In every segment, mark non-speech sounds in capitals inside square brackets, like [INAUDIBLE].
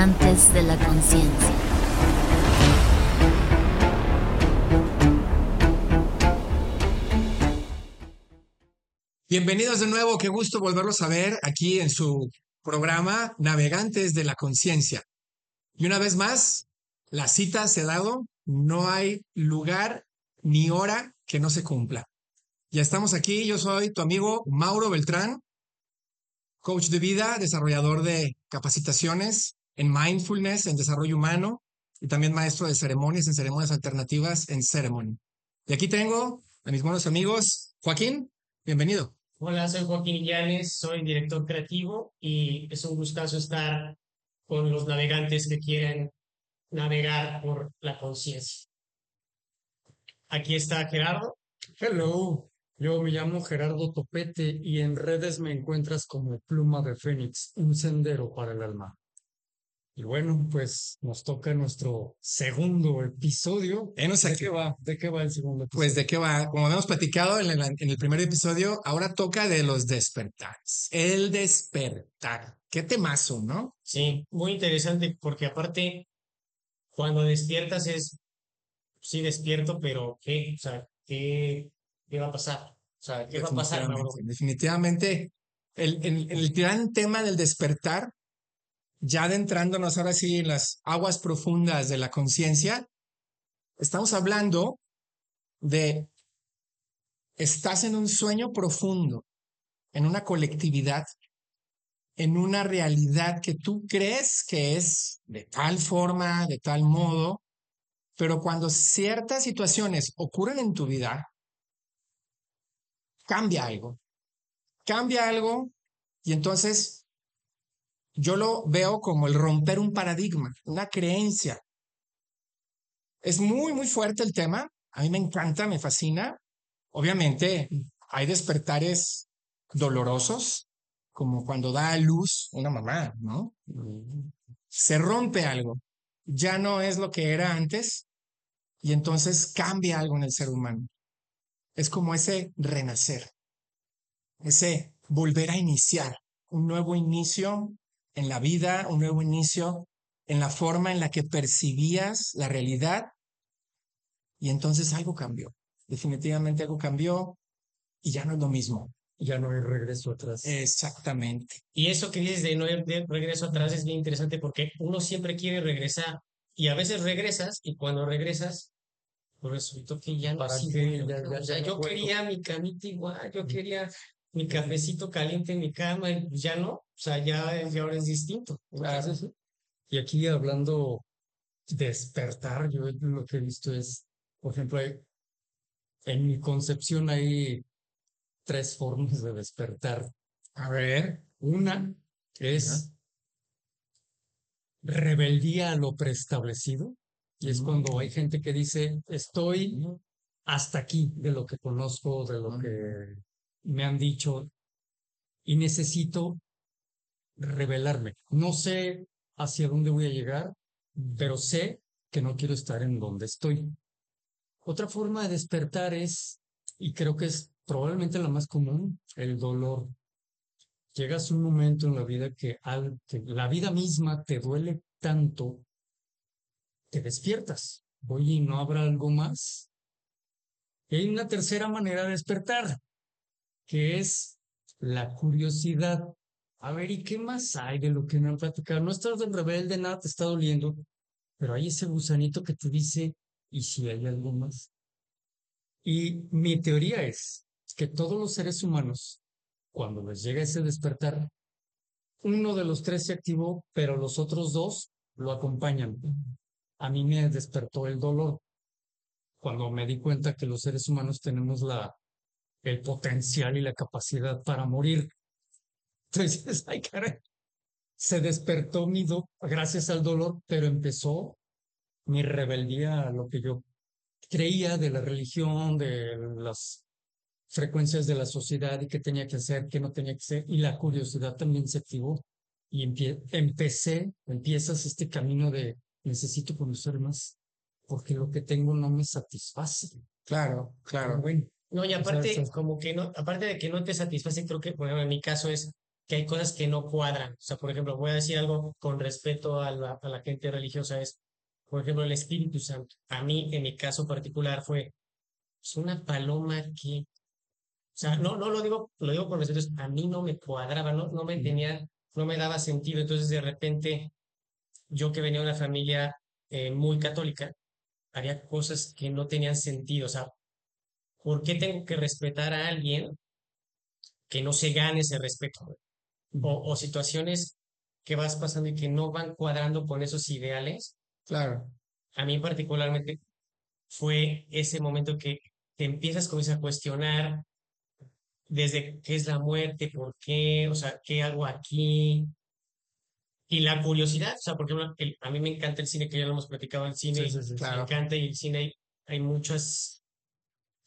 navegantes de la conciencia. Bienvenidos de nuevo, qué gusto volverlos a ver aquí en su programa Navegantes de la Conciencia. Y una vez más, la cita se ha dado, no hay lugar ni hora que no se cumpla. Ya estamos aquí, yo soy tu amigo Mauro Beltrán, coach de vida, desarrollador de capacitaciones en mindfulness, en desarrollo humano y también maestro de ceremonias en ceremonias alternativas en Ceremony. Y aquí tengo a mis buenos amigos, Joaquín, bienvenido. Hola, soy Joaquín Llanes, soy director creativo y es un gustazo estar con los navegantes que quieren navegar por la conciencia. Aquí está Gerardo. Hello, yo me llamo Gerardo Topete y en redes me encuentras como Pluma de Fénix, un sendero para el alma. Y bueno, pues nos toca nuestro segundo episodio. ¿De qué va? ¿De qué va el segundo episodio? Pues de qué va, como habíamos platicado en el, en el primer episodio, ahora toca de los despertares. El despertar. Qué temazo, ¿no? Sí, muy interesante porque aparte, cuando despiertas es, sí despierto, pero ¿qué? O sea, ¿qué, qué va a pasar? O sea, ¿qué va a pasar, definitivamente el, el, el gran tema del despertar, ya adentrándonos ahora sí en las aguas profundas de la conciencia, estamos hablando de estás en un sueño profundo, en una colectividad, en una realidad que tú crees que es de tal forma, de tal modo, pero cuando ciertas situaciones ocurren en tu vida, cambia algo. Cambia algo y entonces yo lo veo como el romper un paradigma, una creencia. Es muy, muy fuerte el tema. A mí me encanta, me fascina. Obviamente hay despertares dolorosos, como cuando da a luz una mamá, ¿no? Se rompe algo. Ya no es lo que era antes y entonces cambia algo en el ser humano. Es como ese renacer, ese volver a iniciar, un nuevo inicio en la vida, un nuevo inicio en la forma en la que percibías la realidad y entonces algo cambió. Definitivamente algo cambió y ya no es lo mismo. Ya no hay regreso atrás. Exactamente. Y eso que dices de no de regreso atrás es bien interesante porque uno siempre quiere regresar y a veces regresas y cuando regresas, pues resultó que ya no ¿Para es qué? igual, Ya- ¿no? ya- O sea, ya no yo puedo. quería mi camita igual, yo quería mi cafecito caliente en mi cama y pues ya no, o sea, ya, ya ahora es distinto. Y aquí hablando despertar, yo lo que he visto es, por ejemplo, hay- en mi concepción hay tres formas de despertar. A ver, Una es rebeldía a lo preestablecido, y es cuando hay gente que dice, estoy hasta aquí de lo que conozco, de lo que me han dicho, y necesito rebelarme. No sé hacia dónde voy a llegar, pero sé que no quiero estar en donde estoy. Otra forma de despertar es, y creo que es probablemente la más común, el dolor. Llegas a un momento en la vida que, al, que la vida misma te duele tanto que despiertas. Oye, ¿no habrá algo más? Y hay una tercera manera de despertar, que es la curiosidad. A ver, ¿y qué más hay de lo que me han platicado? No estás de rebelde, nada te está doliendo, pero hay ese gusanito que te dice, ¿y si hay algo más? Y mi teoría es que todos los seres humanos, cuando les llega ese despertar, uno de los tres se activó, pero los otros dos lo acompañan. A mí me despertó el dolor cuando me di cuenta que los seres humanos tenemos la, el potencial y la capacidad para morir. Entonces, [LAUGHS] ay, caray, se despertó mi do gracias al dolor, pero empezó mi rebeldía a lo que yo creía de la religión, de las frecuencias de la sociedad y qué tenía que hacer, qué no tenía que hacer, y la curiosidad también se activó. Y empie empecé, empiezas este camino de necesito conocer más, porque lo que tengo no me satisface. claro, claro. Bueno, No, y aparte, como que no, aparte de que no te satisface, creo que, bueno, en mi caso es que hay cosas que no cuadran. O sea, por ejemplo, voy a decir algo con respeto a la, a la gente religiosa, es, por ejemplo, el Espíritu Santo. A mí, en mi caso particular, fue es una paloma que, o sea, no, no lo digo, lo digo con respeto, a mí no me cuadraba, no, no me tenía, no me daba sentido. Entonces, de repente, yo que venía de una familia eh, muy católica, había cosas que no tenían sentido. O sea, ¿por qué tengo que respetar a alguien que no se gane ese respeto? O, o situaciones que vas pasando y que no van cuadrando con esos ideales. Claro. A mí particularmente fue ese momento que te empiezas a cuestionar desde qué es la muerte, por qué, o sea, qué hago aquí. Y la curiosidad, o sea, porque a mí me encanta el cine, que ya lo hemos platicado, el cine me encanta y el cine hay, hay muchas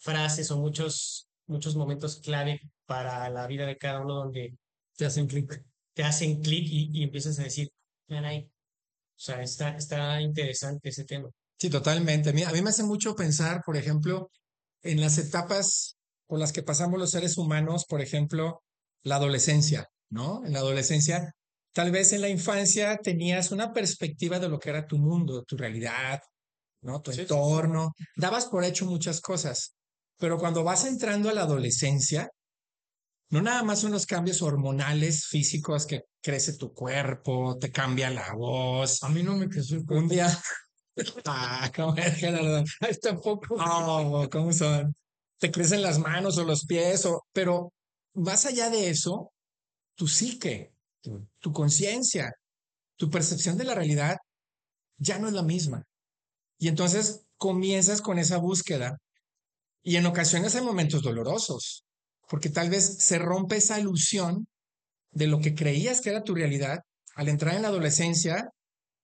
frases o muchos, muchos momentos clave para la vida de cada uno donde te hacen clic. Te hacen clic y, y, empiezas a decir, caray, o sea, está, está interesante ese tema. Sí, totalmente. A mí, a mí me hace mucho pensar, por ejemplo, en las etapas por las que pasamos los seres humanos, por ejemplo, la adolescencia, ¿no? En la adolescencia, tal vez en la infancia tenías una perspectiva de lo que era tu mundo, tu realidad, ¿no? Tu entorno, dabas por hecho muchas cosas, pero cuando vas entrando a la adolescencia, no nada más son los cambios hormonales, físicos, que crece tu cuerpo, te cambia la voz. A mí no me creció Un día, [LAUGHS] ah, ¿cómo es, Gerardo? Tampoco. No, ¿cómo son? Te crecen las manos o los pies, o, pero más allá de eso, tu psique, tu, tu conciencia, tu percepción de la realidad ya no es la misma. Y entonces comienzas con esa búsqueda. Y en ocasiones hay momentos dolorosos, porque tal vez se rompe esa ilusión de lo que creías que era tu realidad. Al entrar en la adolescencia,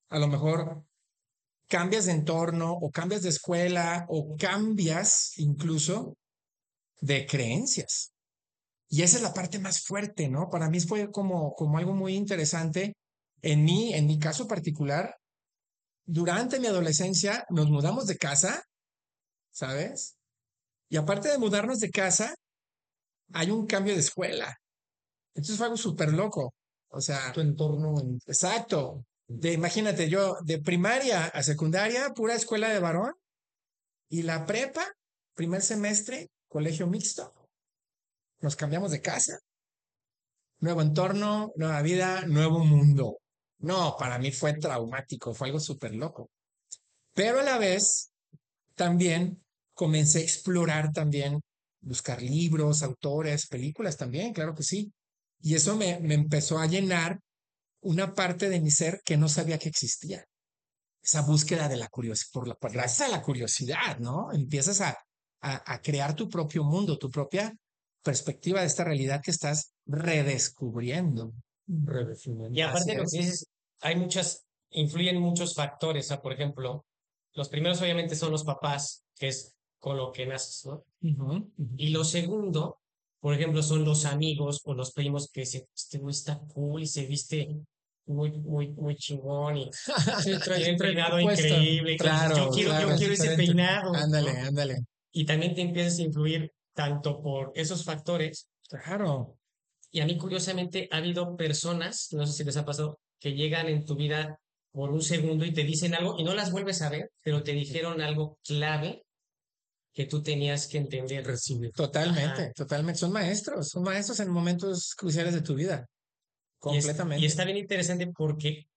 a lo mejor cambias de entorno o cambias de escuela o cambias incluso de creencias. Y esa es la parte más fuerte, ¿no? Para mí fue como, como algo muy interesante. En mí, en mi caso particular, durante mi adolescencia nos mudamos de casa, ¿sabes? Y aparte de mudarnos de casa, hay un cambio de escuela. Entonces fue algo súper loco. O sea, tu entorno. Exacto. De, imagínate, yo de primaria a secundaria, pura escuela de varón, y la prepa, primer semestre, colegio mixto. Nos cambiamos de casa. Nuevo entorno, nueva vida, nuevo mundo. No, para mí fue traumático, fue algo súper loco. Pero a la vez, también comencé a explorar también, buscar libros, autores, películas también, claro que sí. Y eso me, me empezó a llenar una parte de mi ser que no sabía que existía. Esa búsqueda de la curiosidad, por la, gracias a la curiosidad, ¿no? Empiezas a, a, a, crear tu propio mundo, tu propia perspectiva de esta realidad que estás redescubriendo. Y aparte de lo que dices, hay muchas, influyen muchos factores. O sea, por ejemplo, los primeros obviamente son los papás, que es con lo que naces, ¿no? Uh -huh. Y lo segundo, por ejemplo, son los amigos o los primos que se, este güey está cool y se viste muy, muy, muy chingón y [LAUGHS] Sí, trae- un peinado increíble. Claro, yo quiero, claro, yo quiero ese peinado. ¿no? Ándale, ándale. Y también te empiezas a influir tanto por esos factores. Claro. Y a mí, curiosamente, ha habido personas, no sé si les ha pasado, que llegan en tu vida por un segundo y te dicen algo y no las vuelves a ver, pero te dijeron algo clave que tú tenías que entender. Recibir. Totalmente, Ajá. totalmente. Son maestros, son maestros en momentos cruciales de tu vida. Y es- Completamente. Y, está bien interesante porque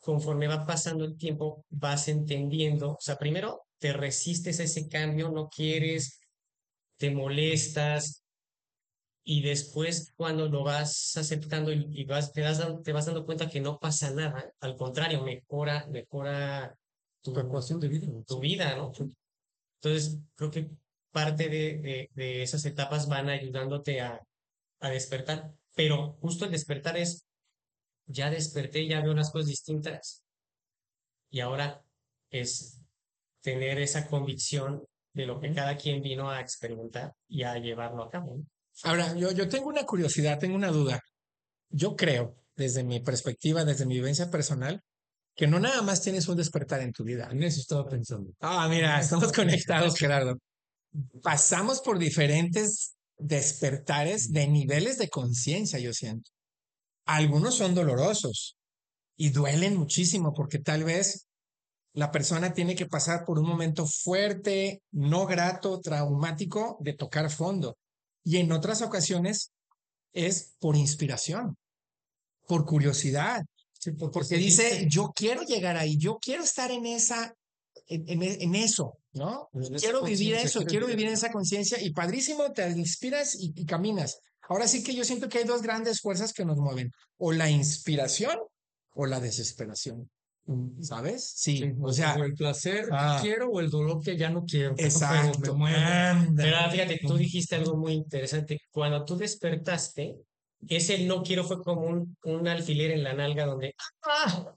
conforme va pasando el tiempo, vas entendiendo, o sea, primero te resistes a ese cambio, no quieres, te molestas, y después cuando lo vas aceptando y, y vas, te, das, te vas dando cuenta que no pasa nada, al contrario, mejora, mejora tu, Tu de vida. tu vida, ¿no? Entonces, creo que parte de, de, de esas etapas van ayudándote a, a despertar, pero justo el despertar es, ya desperté, ya veo las cosas distintas, y ahora es tener esa convicción de lo que cada quien vino a experimentar y a llevarlo a cabo. Ahora, yo, yo tengo una curiosidad, tengo una duda. Yo creo, desde mi perspectiva, desde mi vivencia personal, que no nada más tienes un despertar en tu vida. En eso estaba pensando. Ah, mira, estamos [LAUGHS] conectados, Gerardo. Pasamos por diferentes despertares de niveles de conciencia, yo siento. Algunos son dolorosos y duelen muchísimo porque tal vez la persona tiene que pasar por un momento fuerte, no grato, traumático de tocar fondo. Y en otras ocasiones es por inspiración, por curiosidad, porque dice, yo quiero llegar ahí, yo quiero estar en esa, en, en- en eso, ¿no? En esa Quiero vivir eso, quiero vivir en esa conciencia y padrísimo, te inspiras y, y caminas. Ahora sí que yo siento que hay dos grandes fuerzas que nos mueven, o la inspiración o la desesperación, ¿sabes? Sí, Sí, o sea, el placer que ah. quiero o el dolor que ya no quiero. pero exacto. me mueve. anda. Pero fíjate, tú dijiste algo muy interesante. Cuando tú despertaste, ese no quiero fue como un, un alfiler en la nalga donde ¡ah!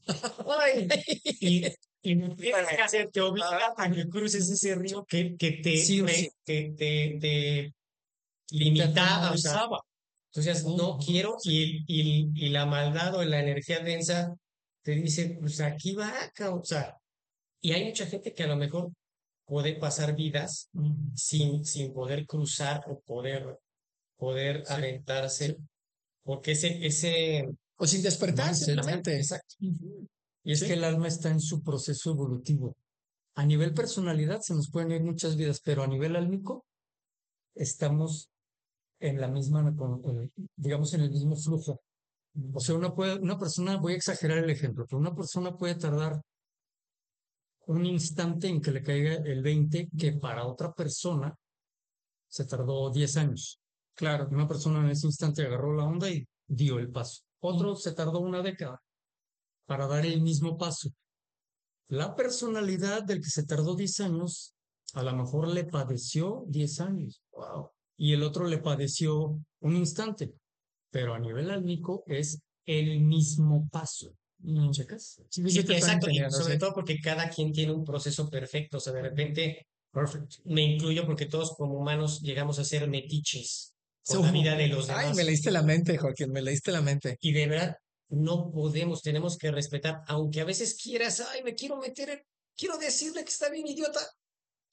¡ay! [LAUGHS] y, y hacer te obliga a que cruces ese río que, que te, Sí sí. que te, te limitaba, o sea, entonces no quiero y, y, y la maldad o la energía densa te dice, pues aquí va, cabrón", o sea, y hay mucha gente que a lo mejor puede pasar vidas sin, sin poder cruzar o poder, poder Sí, aventarse, porque ese, ese, O sin despertar, Mindset, simplemente. exacto. Y es Sí. que el alma está en su proceso evolutivo. A nivel personalidad se nos pueden ir muchas vidas, pero a nivel álmico estamos en la misma, eh, digamos, en el mismo flujo. O sea, una, puede, una persona, voy a exagerar el ejemplo, pero una persona puede tardar un instante en que le caiga el 20 que para otra persona se tardó 10 años. Claro, una persona en ese instante agarró la onda y dio el paso. Otro se tardó una década para dar el mismo paso. La personalidad del que se tardó 10 años, a lo mejor le padeció 10 años. Wow. Y el otro le padeció un instante. Pero a nivel álmico es el mismo paso. ¿Checas? Sí, exacto, y sobre todo porque cada quien tiene un proceso perfecto, o sea, de repente, me incluyo porque todos como humanos llegamos a ser metiches con la vida de los demás. Ay, me leíste la mente, Joaquín, me leíste la mente. Y de verdad, no podemos, tenemos que respetar, aunque a veces quieras, ay, me quiero meter, en- quiero decirle que está bien idiota,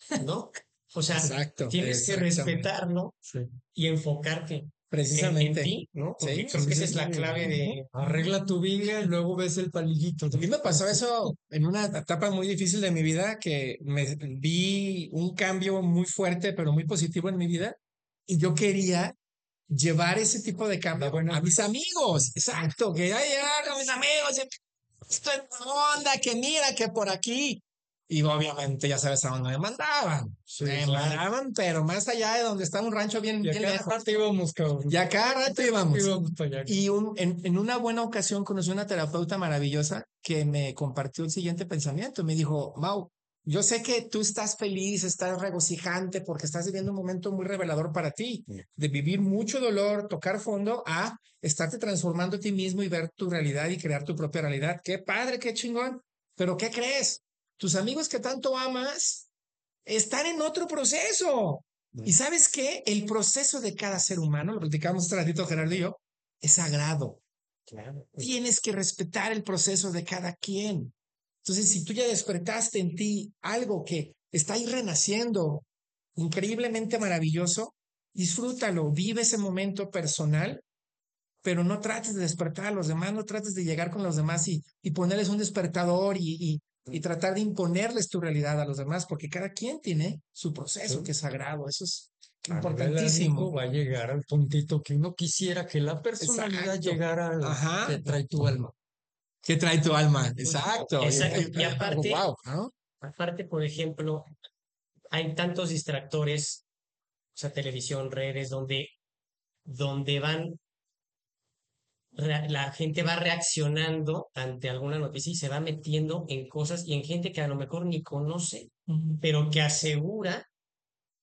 [LAUGHS] ¿no? O sea, Exacto. tienes que respetarlo Sí. y enfocarte en, en Precisamente. ti, ¿no? Porque Sí, creo sí, que sí, esa es la sí. clave de... Arregla tu viga y luego ves el palillito. A mí me pasó eso en una etapa muy difícil de mi vida, que me vi un cambio muy fuerte, pero muy positivo en mi vida, y yo quería llevar ese tipo de cambio buena a mis amigos. Exacto, que ya llegaron mis amigos, y estoy en onda, que mira, que por aquí. Y obviamente ya sabes a dónde me mandaban. Sí, me claro. mandaban, pero más allá de donde está un rancho bien, Y bien lejos. aparte íbamos, cabrón. Y a cada rato íbamos. íbamos. Y un, en, en una buena ocasión conocí una terapeuta maravillosa que me compartió el siguiente pensamiento. Me dijo, Mau, yo sé que tú estás feliz, estás regocijante porque estás viviendo un momento muy revelador para ti, de vivir mucho dolor, tocar fondo, a estarte transformando a ti mismo y ver tu realidad y crear tu propia realidad. Qué padre, qué chingón. Pero ¿qué crees? Tus amigos que tanto amas están en otro proceso. ¿Y sabes qué? El proceso de cada ser humano, lo platicamos hace ratito Gerardo y yo, es sagrado. Claro. Tienes que respetar el proceso de cada quien. Entonces, si tú ya despertaste en ti algo que está ahí renaciendo, increíblemente maravilloso, disfrútalo, vive ese momento personal, pero no trates de despertar a los demás, no trates de llegar con los demás y, y ponerles un despertador y, y, y tratar de imponerles tu realidad a los demás, porque cada quien tiene su proceso Sí. que es sagrado. Eso es A importantísimo. Va a llegar al puntito que uno quisiera que la personalidad Exacto. llegara al Ajá. que trae tu alma. ¿Qué trae tu alma? Exacto. Exacto. Y [LAUGHS] aparte- wow, ¿no? Aparte, por ejemplo, hay tantos distractores, o sea, televisión, redes, donde, donde van, la gente va reaccionando ante alguna noticia y se va metiendo en cosas y en gente que a lo mejor ni conoce, pero que asegura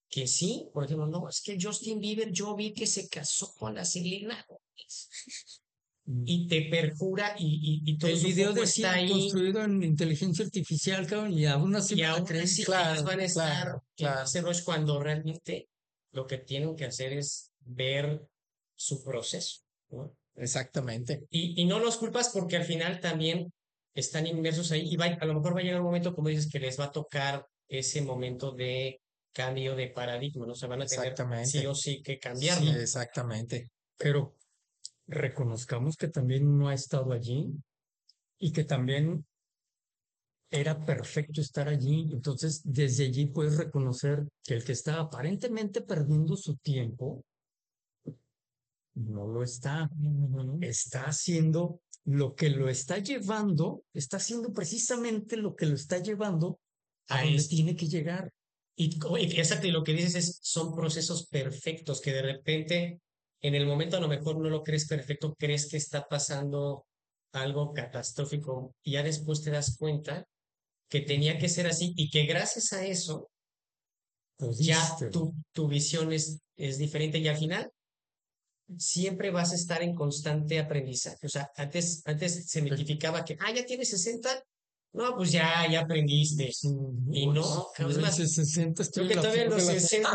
que sí, por ejemplo, no, es que Justin Bieber, yo vi que se casó con la Selena Gómez. Y te perjura y, y, y todo El video decía está ahí. construido en inteligencia artificial, cabrón, y aún así Y aún así claro, van a estar claro, claro. rush cuando realmente lo que tienen que hacer es ver su proceso. ¿no? Exactamente. Y, y no los culpas porque al final también están inmersos ahí y va, a lo mejor va a llegar un momento, como dices, que les va a tocar ese momento de cambio de paradigma, ¿no? Se van a tener Exactamente. sí o sí que Sí, cambiarlo. exactamente. Pero reconozcamos que también uno ha estado allí y que también era perfecto estar allí. Entonces, desde allí puedes reconocer que el que está aparentemente perdiendo su tiempo, no lo está. Está haciendo lo que lo está llevando, está haciendo precisamente lo que lo está llevando a donde tiene que llegar. Y exacto, y lo que dices es, son procesos perfectos que de repente, en el momento a lo mejor no lo crees perfecto, crees que está pasando algo catastrófico y ya después te das cuenta que tenía que ser así y que gracias a eso ya tu, tu visión es, es diferente y al final siempre vas a estar en constante aprendizaje. O sea, antes, antes se mitificaba que, ah, ya tienes 60, no, pues ya, ya aprendiste. Y no, es más, ese 60 estoy Creo que todavía los de la 60,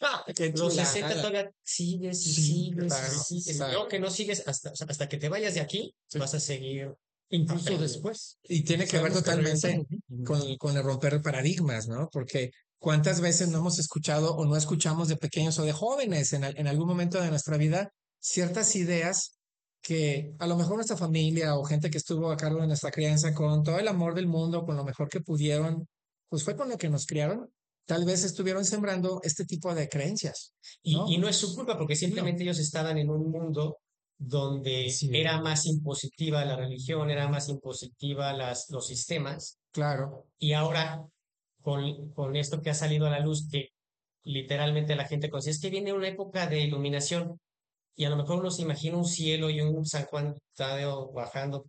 Ah, [LAUGHS] qué los chulada. 60 todavía sigues y Sí, sigues claro, y sigues. claro. No, que no sigues hasta, o sea, hasta que te vayas de aquí, Sí. vas a seguir. Incluso después. Y tiene que ver totalmente con, con el romper paradigmas, ¿no? Porque cuántas veces no hemos escuchado o no escuchamos de pequeños o de jóvenes en, en algún momento de nuestra vida ciertas ideas que a lo mejor nuestra familia o gente que estuvo a cargo de nuestra crianza con todo el amor del mundo, con lo mejor que pudieron, pues fue con lo que nos criaron, tal vez estuvieron sembrando este tipo de creencias. Y No. y no es su culpa, porque simplemente ellos estaban en un mundo donde Sí. era más impositiva la religión, era más impositiva las, los sistemas. Claro, Y ahora, con, con esto que ha salido a la luz, que literalmente la gente considera, es que viene una época de iluminación y a lo mejor uno se imagina un cielo y un San Juan Tadeo bajando.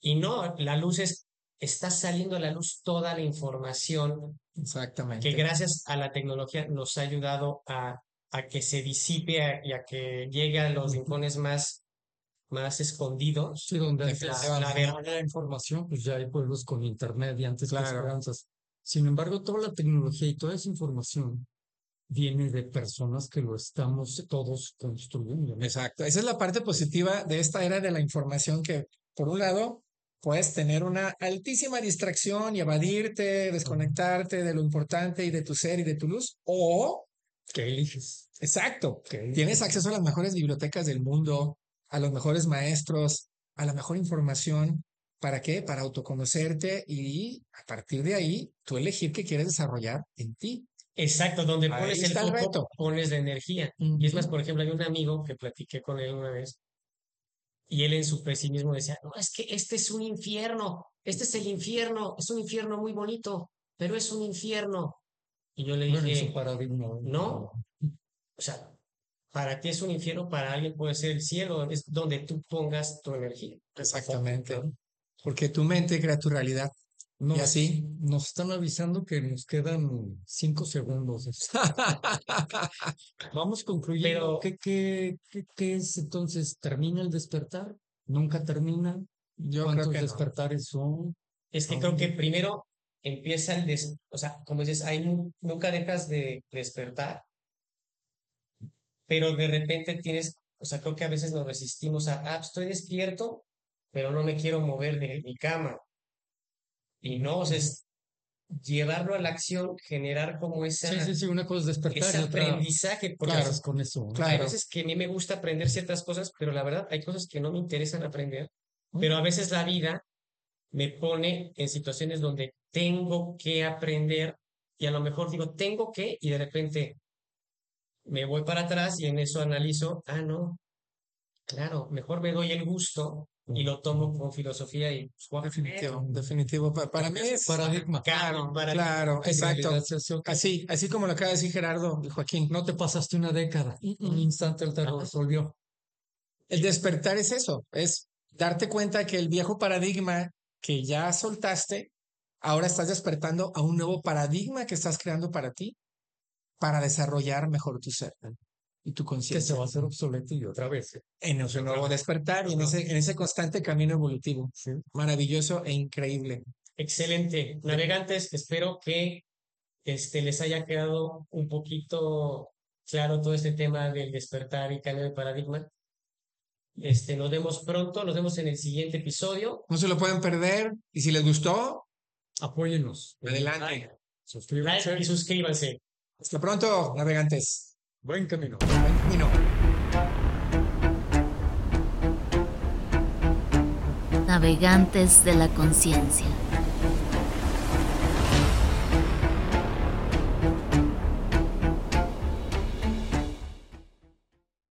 Y no, la luz es, está saliendo a la luz toda la información exactamente. que gracias a la tecnología nos ha ayudado a, a que se disipe a- y a que llegue a los rincones más, más escondidos. Sí, donde antes Definitivamente. la, la información, pues ya hay pueblos con internet y antes Claro. esperanzas. Sin embargo, toda la tecnología y toda esa información viene de personas que lo estamos todos construyendo. ¿no? Exacto. Esa es la parte positiva de esta era de la información que, por un lado, puedes tener una altísima distracción y evadirte, desconectarte de lo importante y de tu ser y de tu luz. O, ¿Qué eliges? exacto, ¿Qué tienes acceso a las mejores bibliotecas del mundo, a los mejores maestros, a la mejor información. ¿Para qué? Para autoconocerte y a partir de ahí, tú elegir qué quieres desarrollar en ti. Exacto, donde Ahí pones el foco, reto. pones la energía. Y es más, por ejemplo, hay un amigo que platiqué con él una vez y él en su pesimismo decía, no, es que este es un infierno, este es el infierno, es un infierno muy bonito, pero es un infierno. Y yo le Bueno, dije, paradigma. no, o sea, para ti es un infierno, para alguien puede ser el cielo, es donde tú pongas tu energía. Exactamente. Porque tu mente crea tu realidad. Nos, Y así. nos están avisando que nos quedan cinco segundos. [LAUGHS] Vamos concluyendo. Pero- ¿Qué, qué, qué, qué es entonces? ¿Termina el despertar? ¿Nunca termina? Yo creo ¿Cuántos que no. despertares son? Es que creo que primero empieza el des, o sea, como dices, nu- nunca dejas de despertar, pero de repente tienes, o sea, creo que a veces nos resistimos a, ah, estoy despierto, pero no me quiero mover de mi cama. Y no, o sea, es llevarlo a la acción, generar como esa, Sí, sí, sí, una cosa es despertar ese otra aprendizaje, porque Claro. con eso. ¿no? hay Claro. veces que a mí me gusta aprender ciertas cosas, pero la verdad hay cosas que no me interesan aprender, pero a veces la vida me pone en situaciones donde tengo que aprender y a lo mejor digo, tengo que, y de repente me voy para atrás y en eso analizo, ah, no, claro, mejor me doy el gusto y lo tomo con filosofía y pues, a aprender. Definitivo, definitivo. Pa- Para, mí es paradigma. Claro, para claro, exacto. Así, así como lo acaba de decir Gerardo y Joaquín. No te pasaste una década. Un instante él te lo Ajá. resolvió. El despertar es eso, es darte cuenta que el viejo paradigma que ya soltaste, ahora estás despertando a un nuevo paradigma que estás creando para ti, para desarrollar mejor tu ser y tu Que se conciencia. va a hacer obsoleto y otra vez. ¿eh? En ese nuevo despertar y en ese, en ese constante camino evolutivo. Sí. Maravilloso e increíble. Excelente. Navegantes, espero que este, les haya quedado un poquito claro todo este tema del despertar y cambio de paradigma. Este, nos vemos pronto, nos vemos en el siguiente episodio. No se lo pueden perder y si les gustó, Apóyennos. adelante. Suscríbanse. Like y suscríbanse. Hasta pronto, navegantes. Buen camino. Buen camino. Navegantes de la conciencia.